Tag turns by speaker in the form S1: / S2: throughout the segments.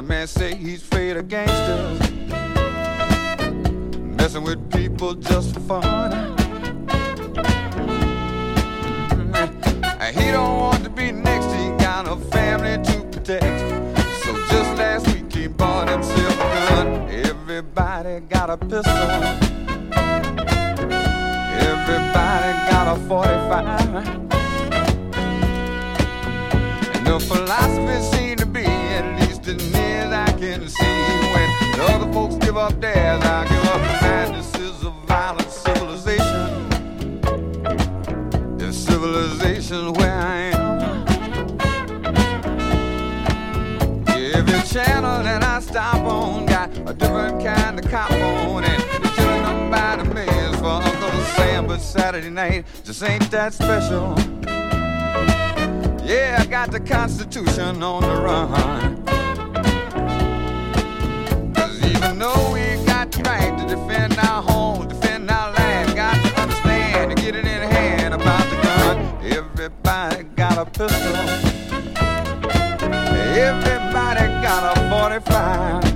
S1: The man say he's the Constitution on the run. Cause even though we got the right to defend our home, defend our land, got to understand to get it in hand about the gun. Everybody got a pistol. Everybody got a 45.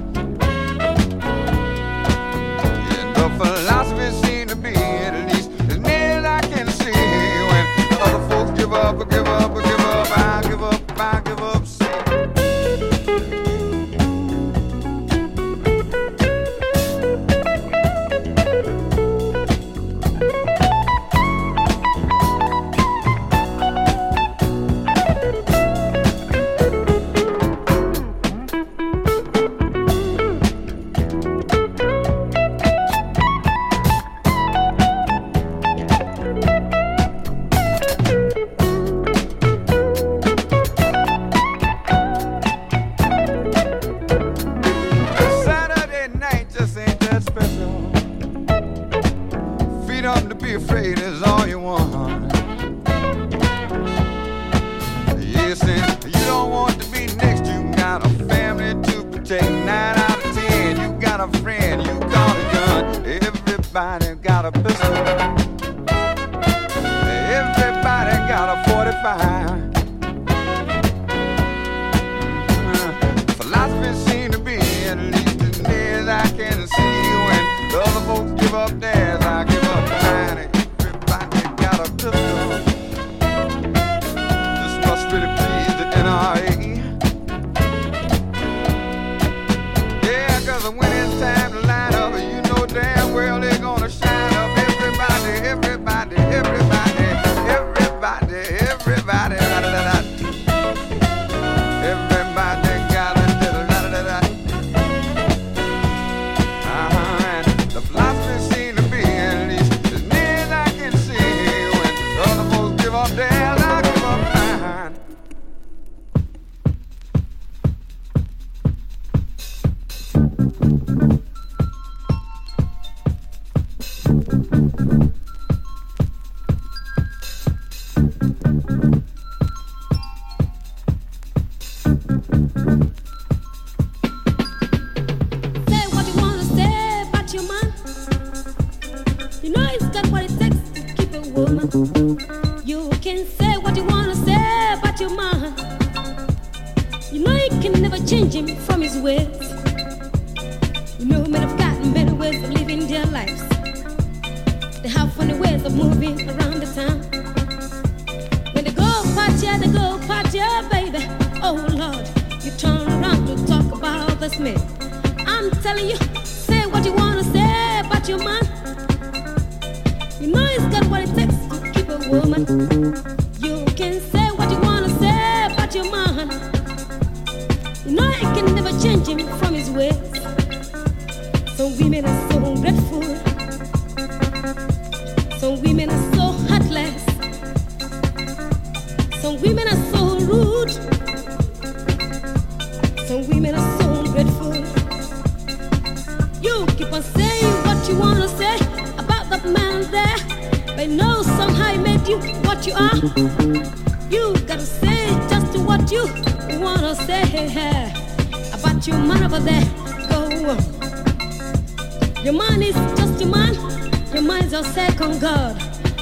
S1: a
S2: second God,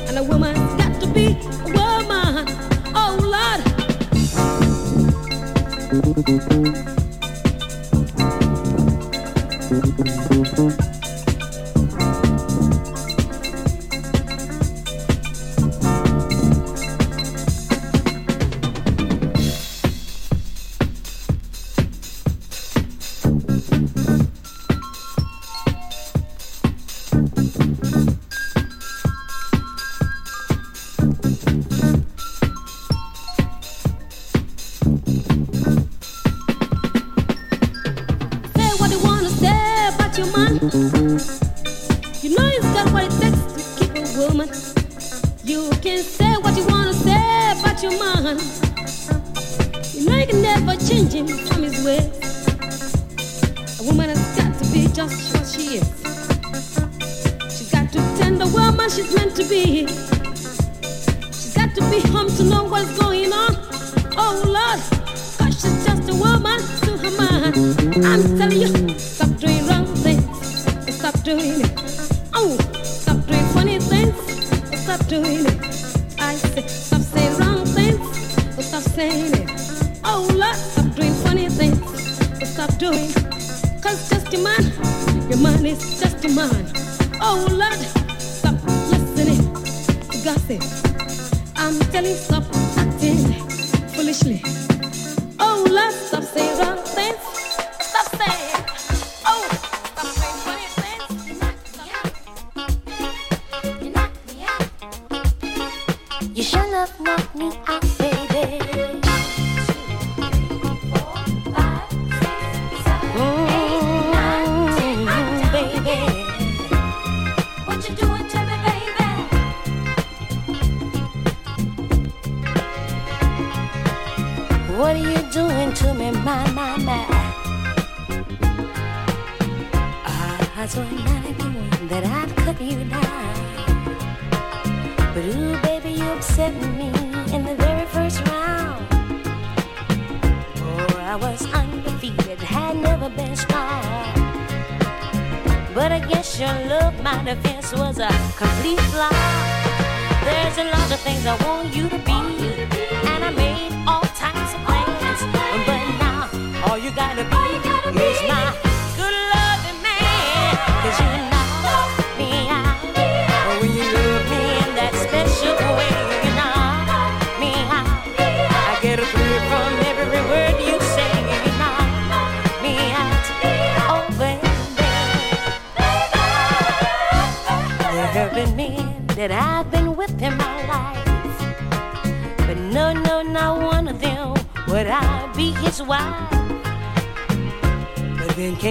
S2: and a woman's got to be a woman. Oh Lord.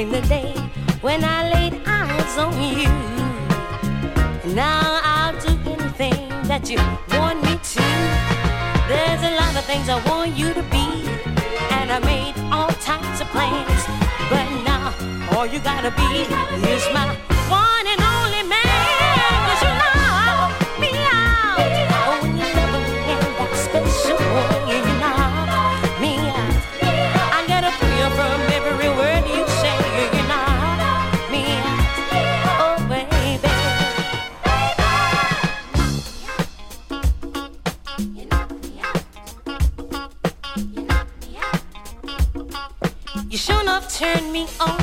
S2: the
S3: day when I laid eyes on you. Now I'll do anything that you want me to. There's a lot of things I want you to be, and I made all types of plans. But now all you gotta be is my turn me on.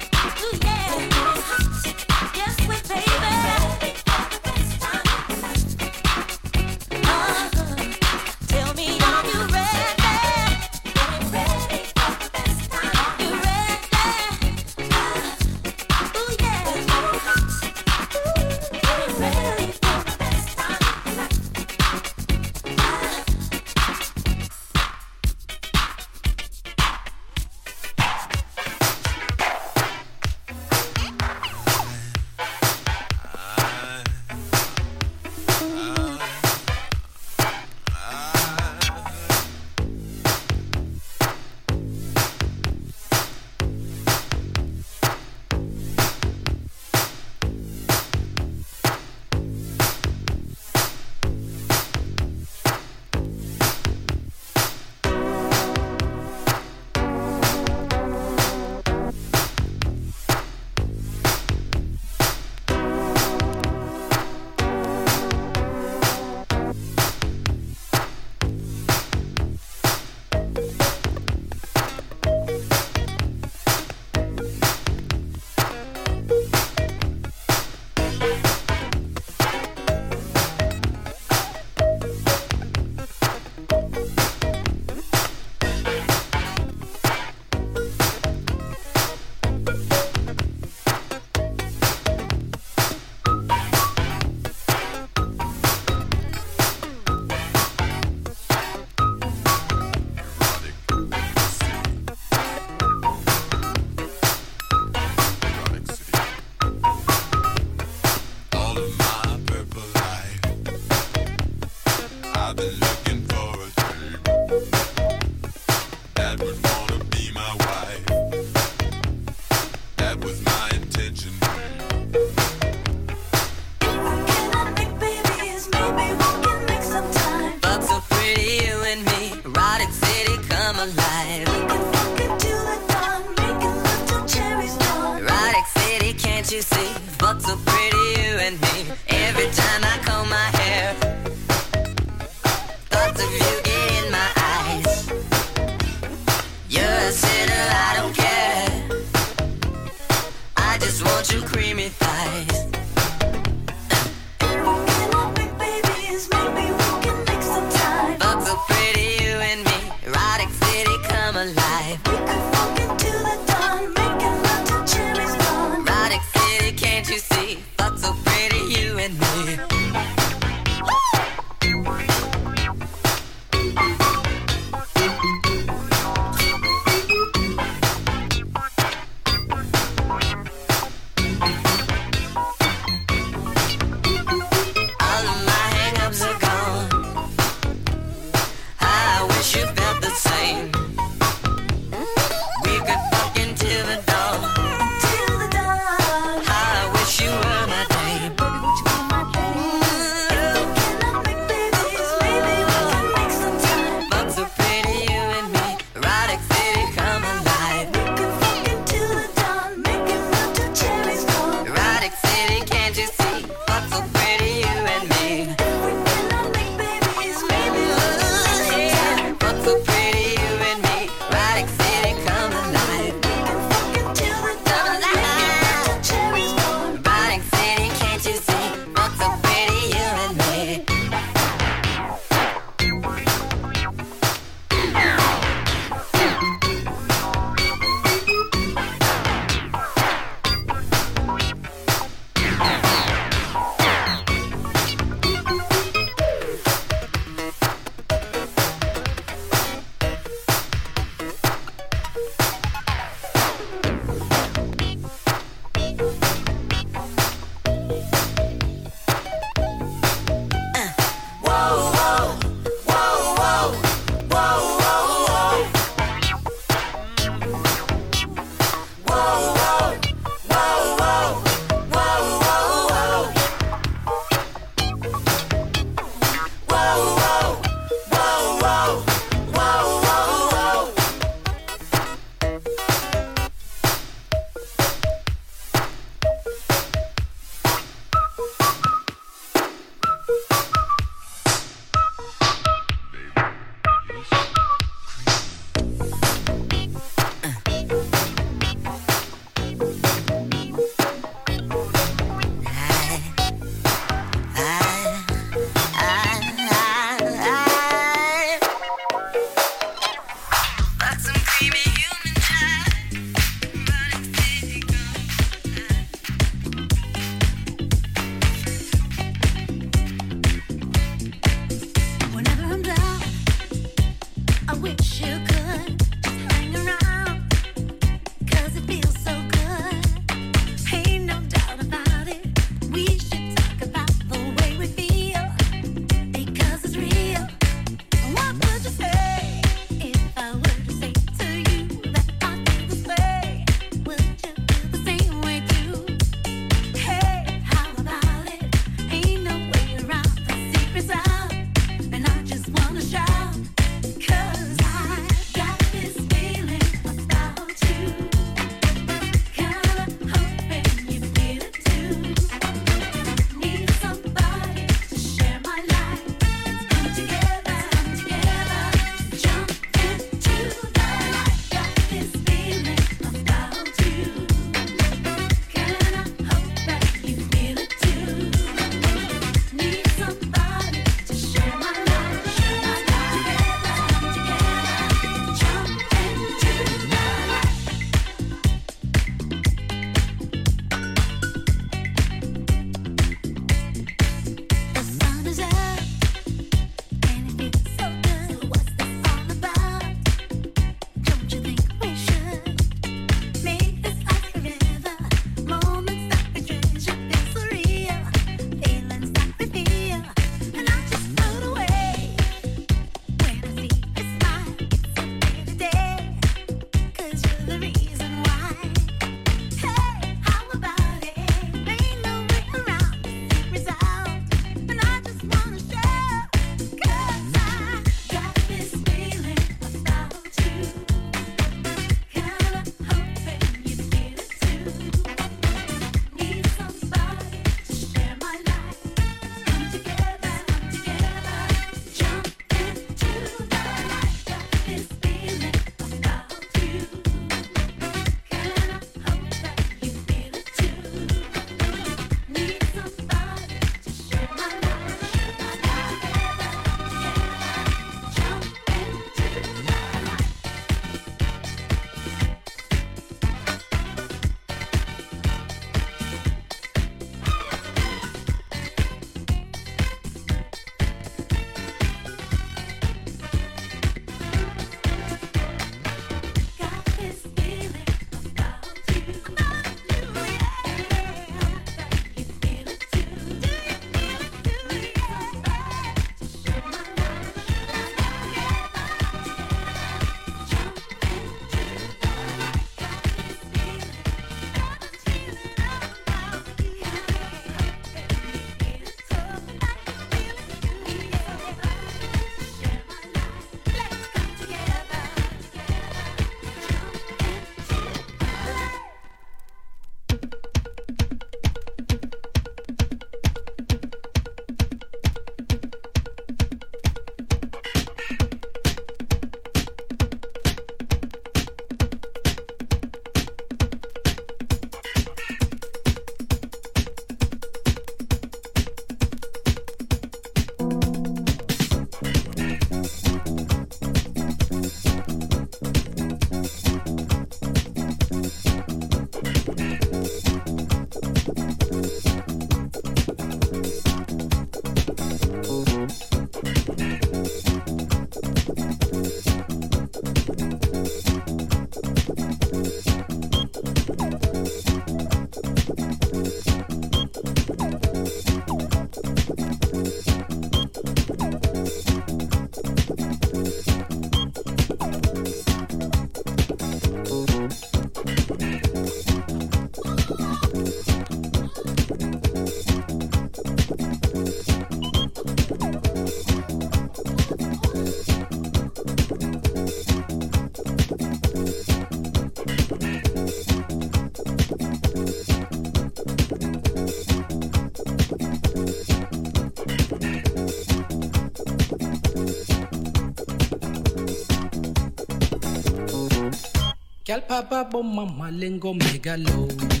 S4: Gal papa bom mama lengo megalo.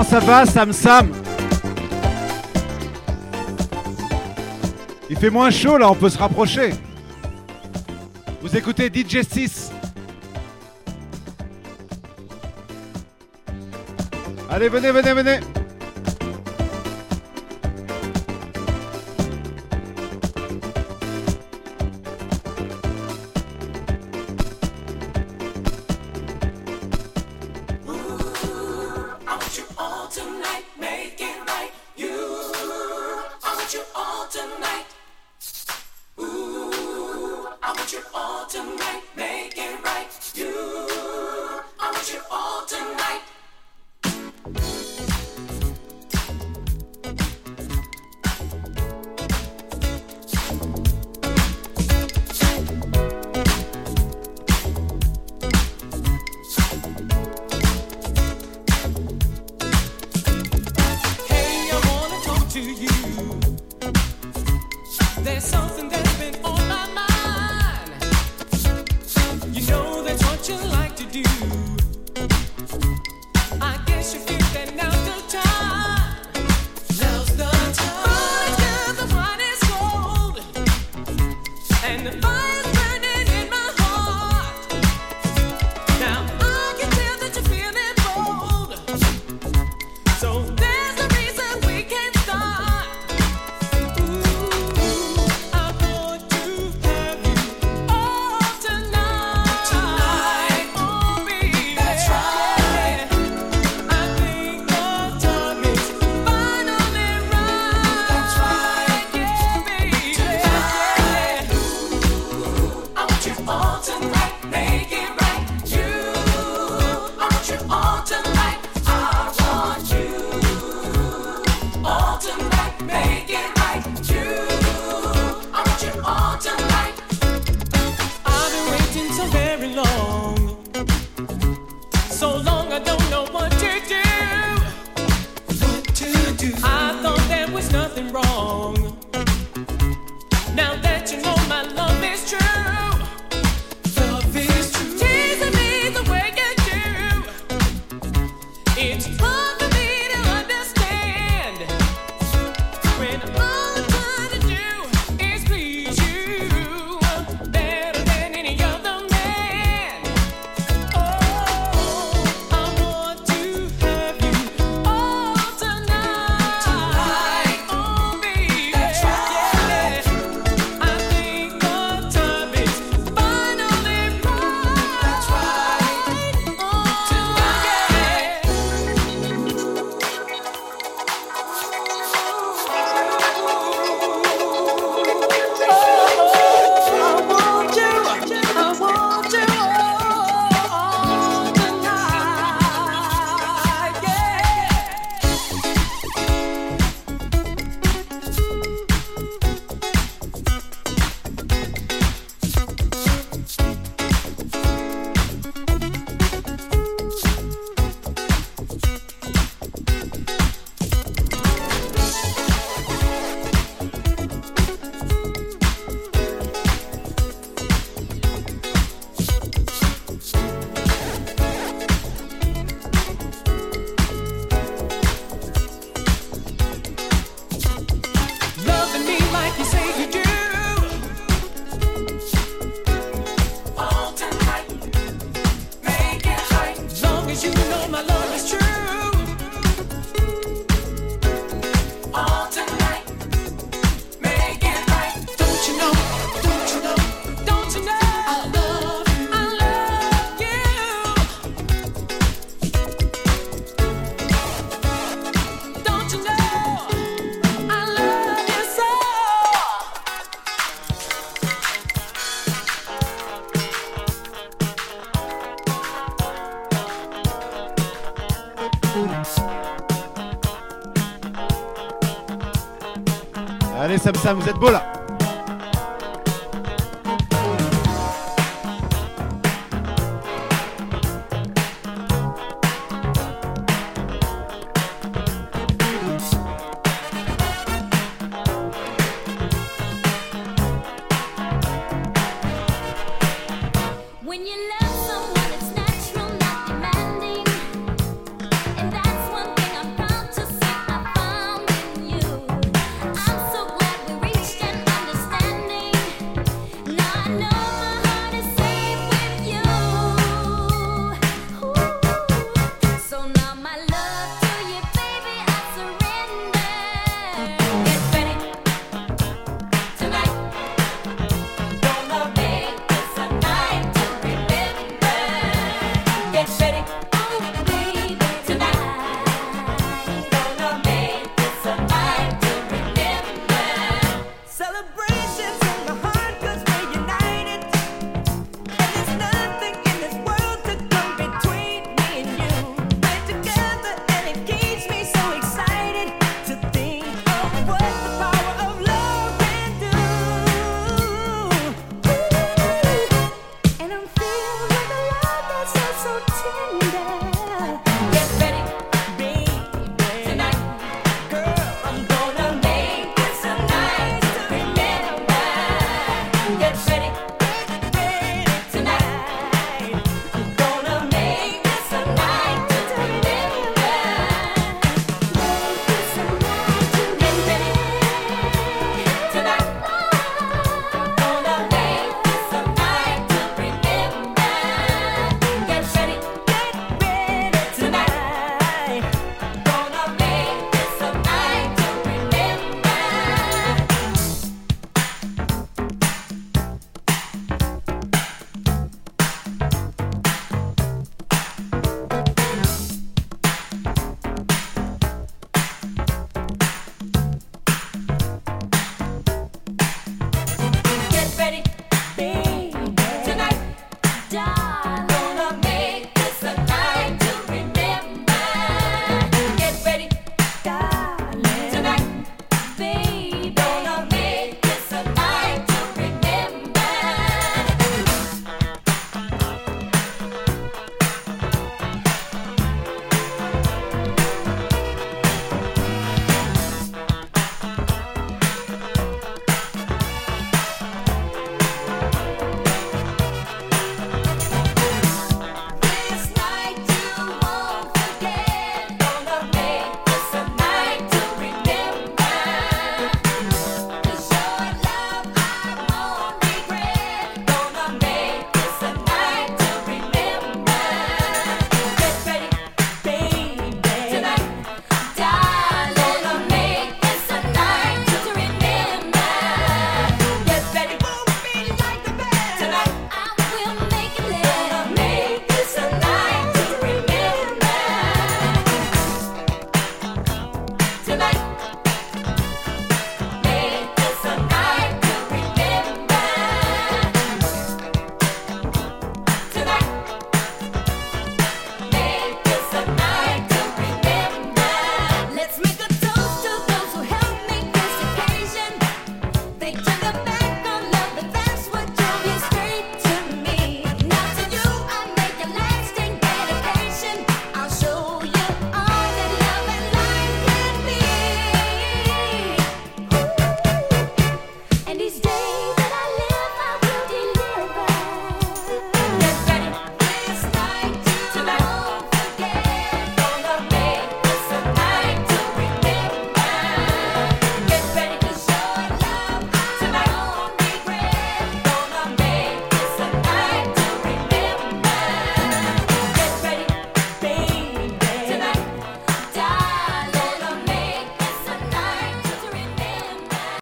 S5: Comment ça va, Sam Sam Il fait moins chaud là, on peut se rapprocher. Vous écoutez DJ 6. Allez, venez, venez, venez. vous êtes beau là.